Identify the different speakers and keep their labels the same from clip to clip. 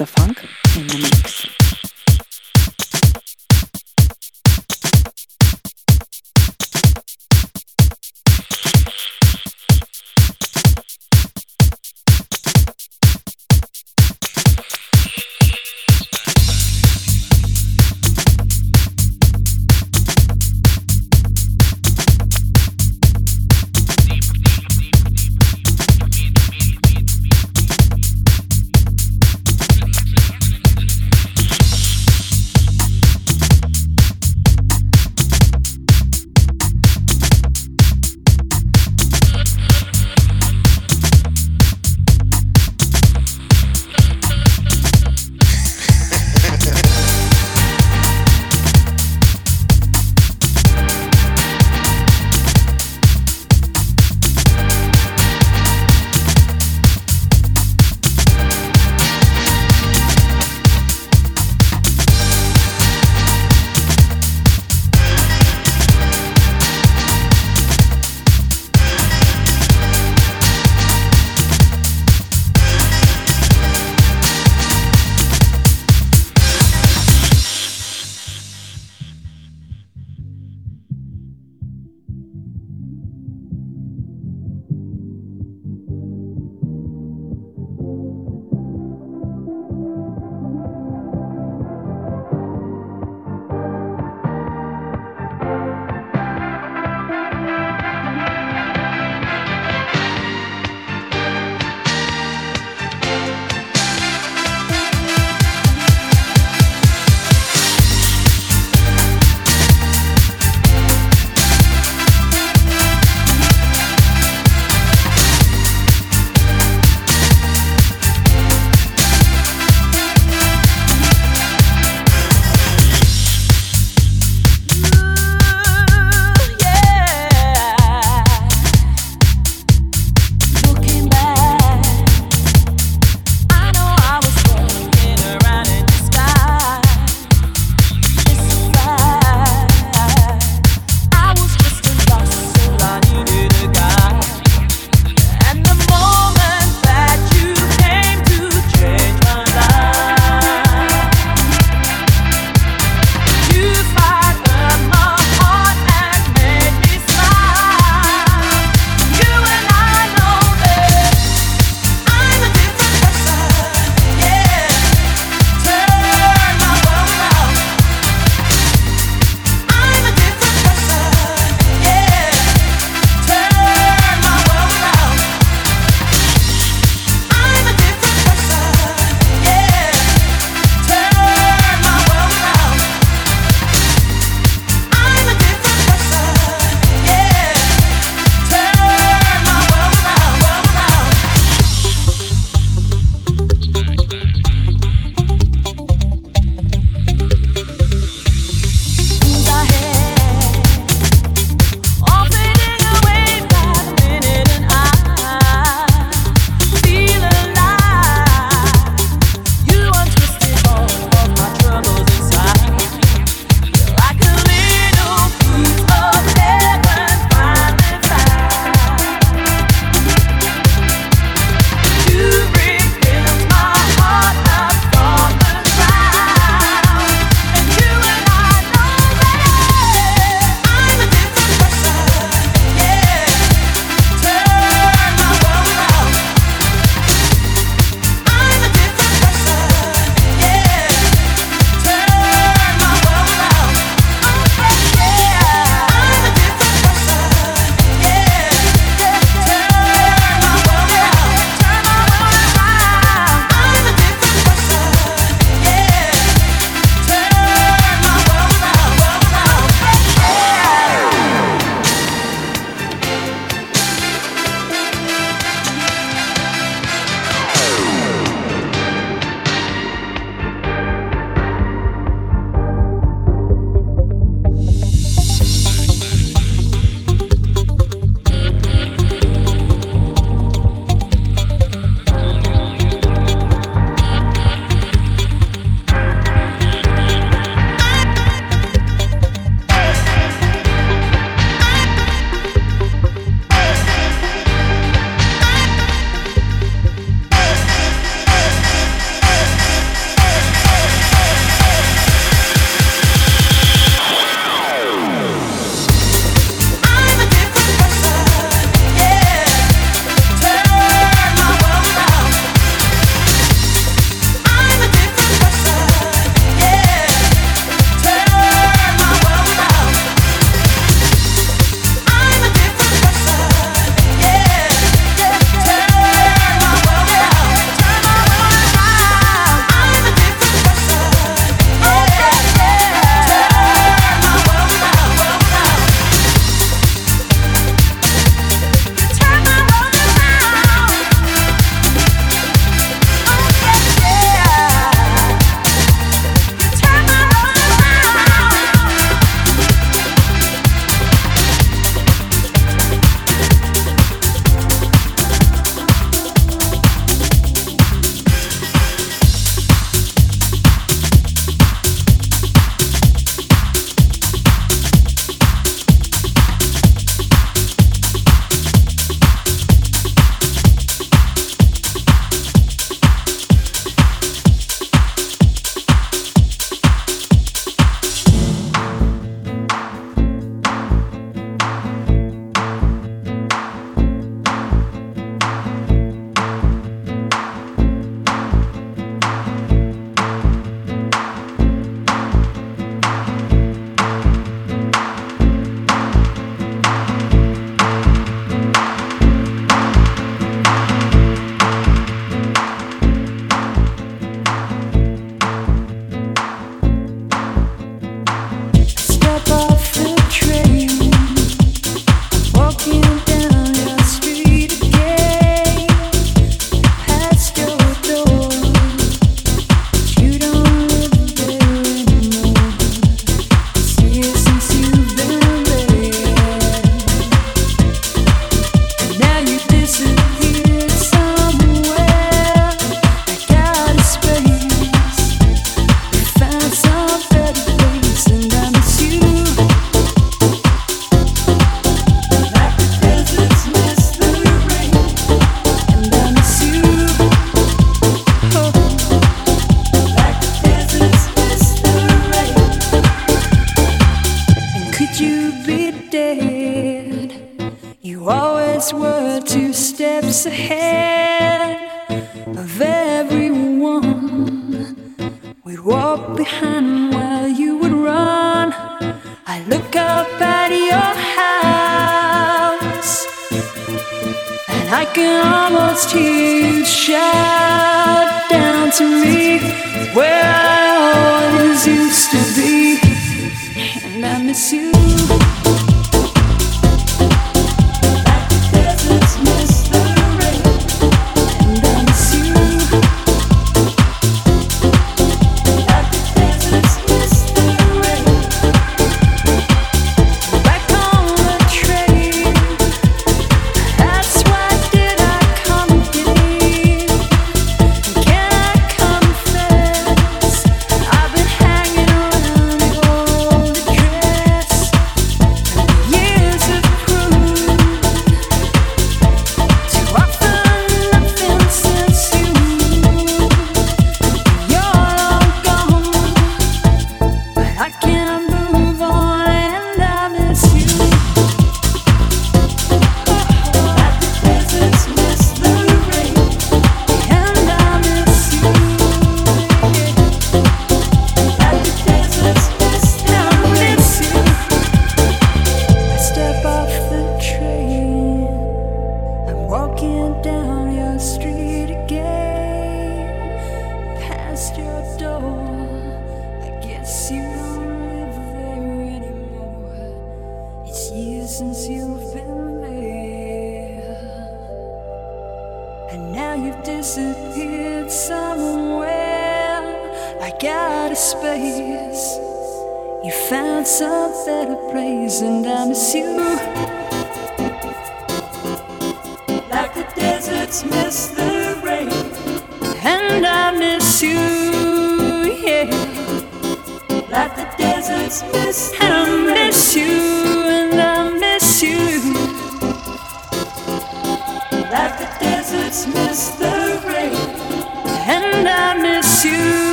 Speaker 1: the funk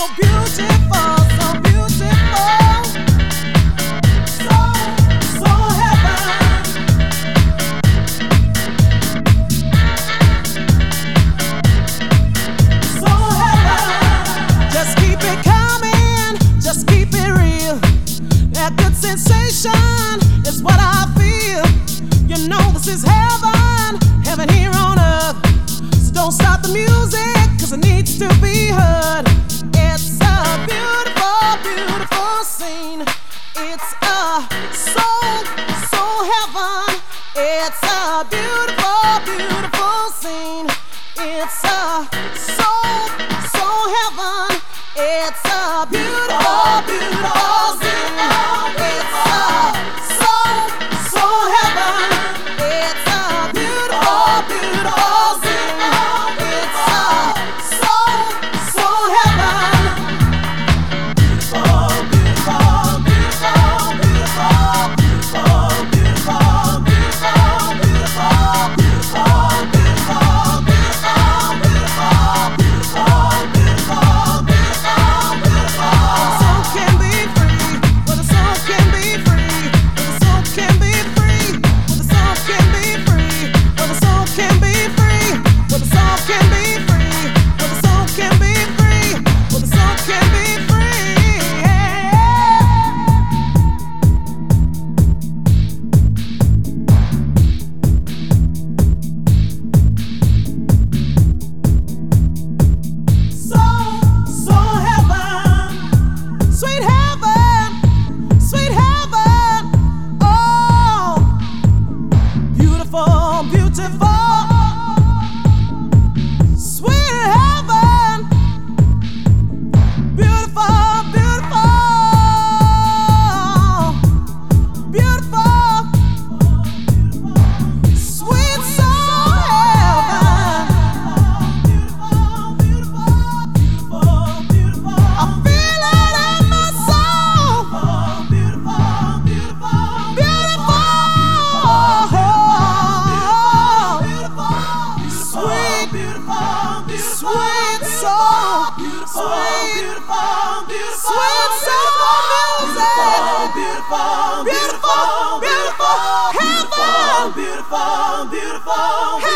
Speaker 2: so beautiful. So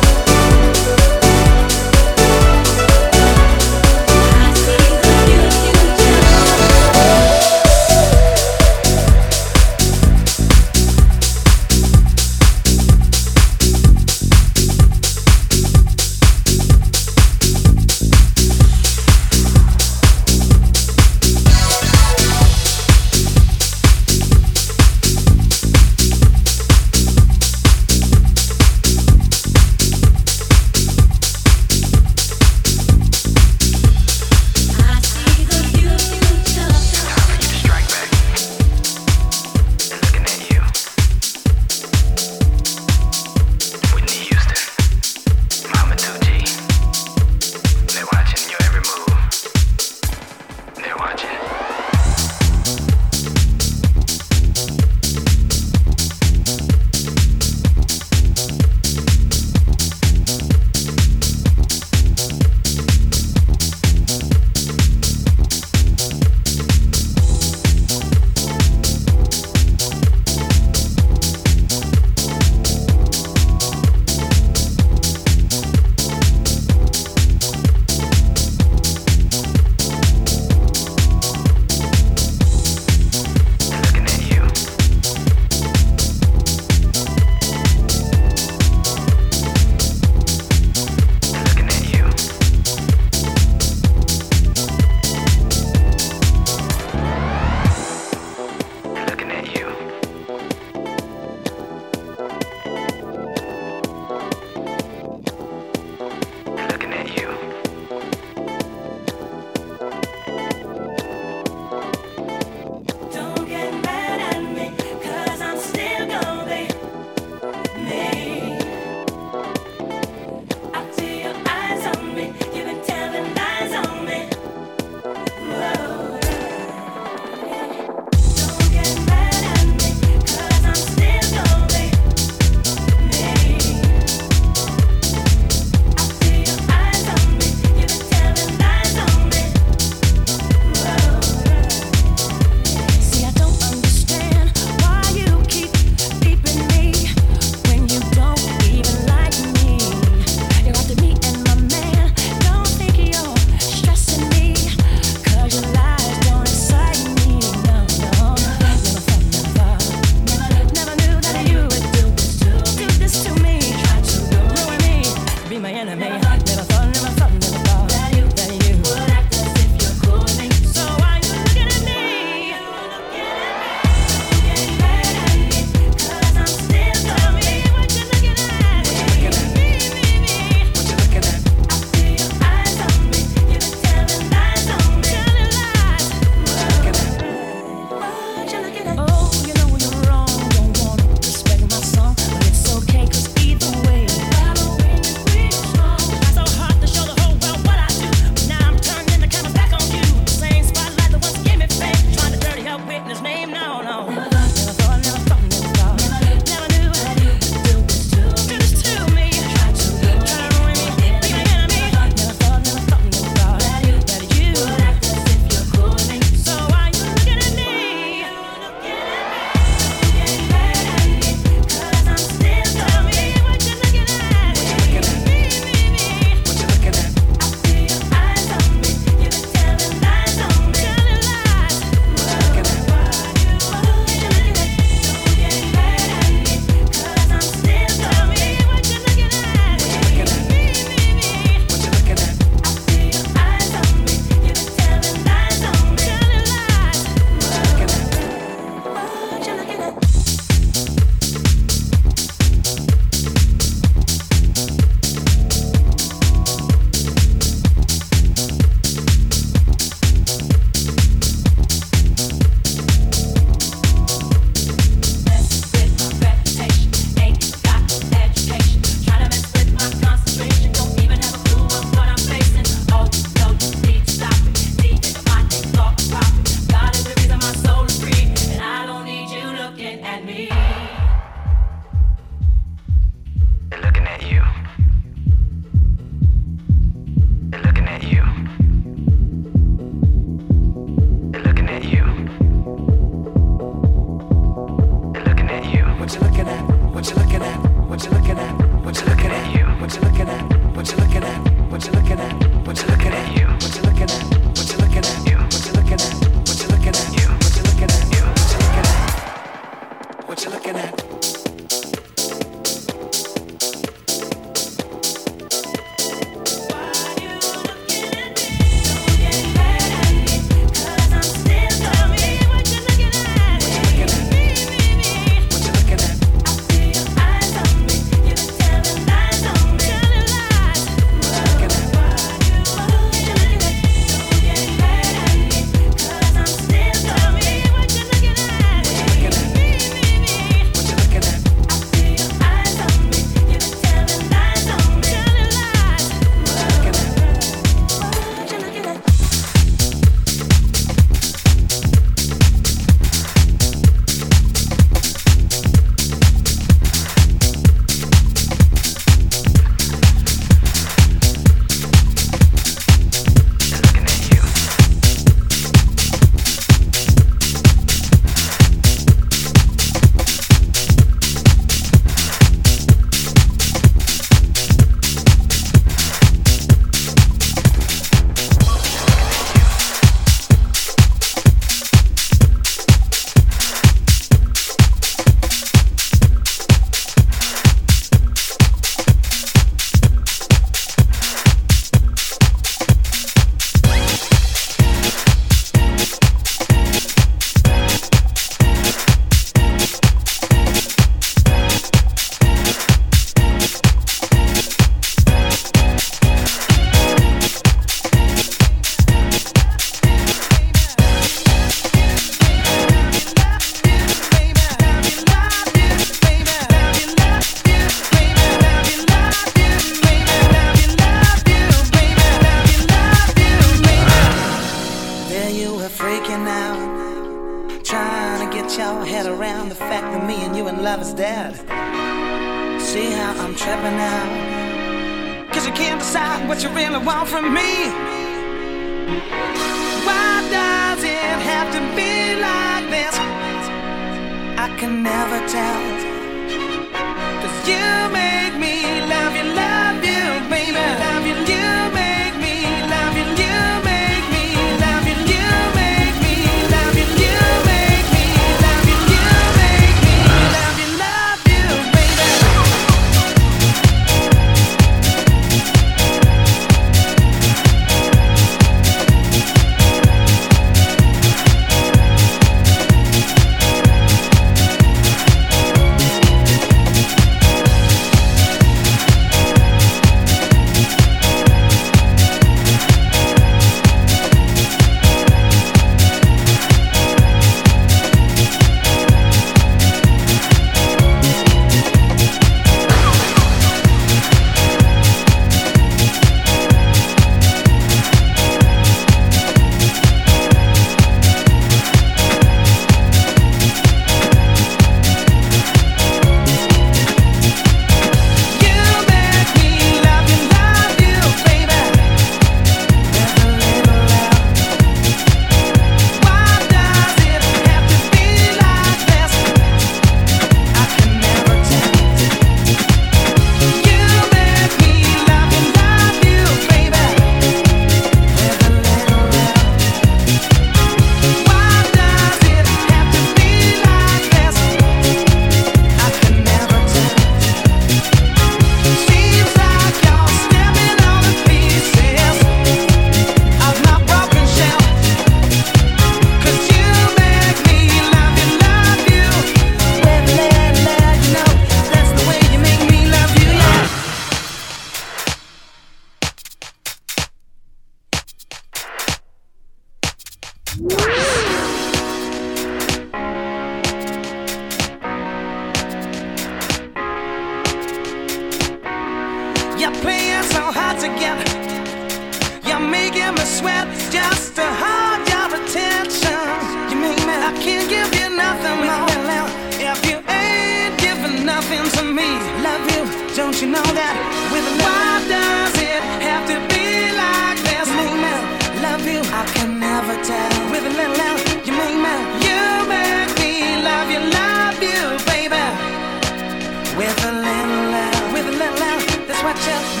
Speaker 2: love, that's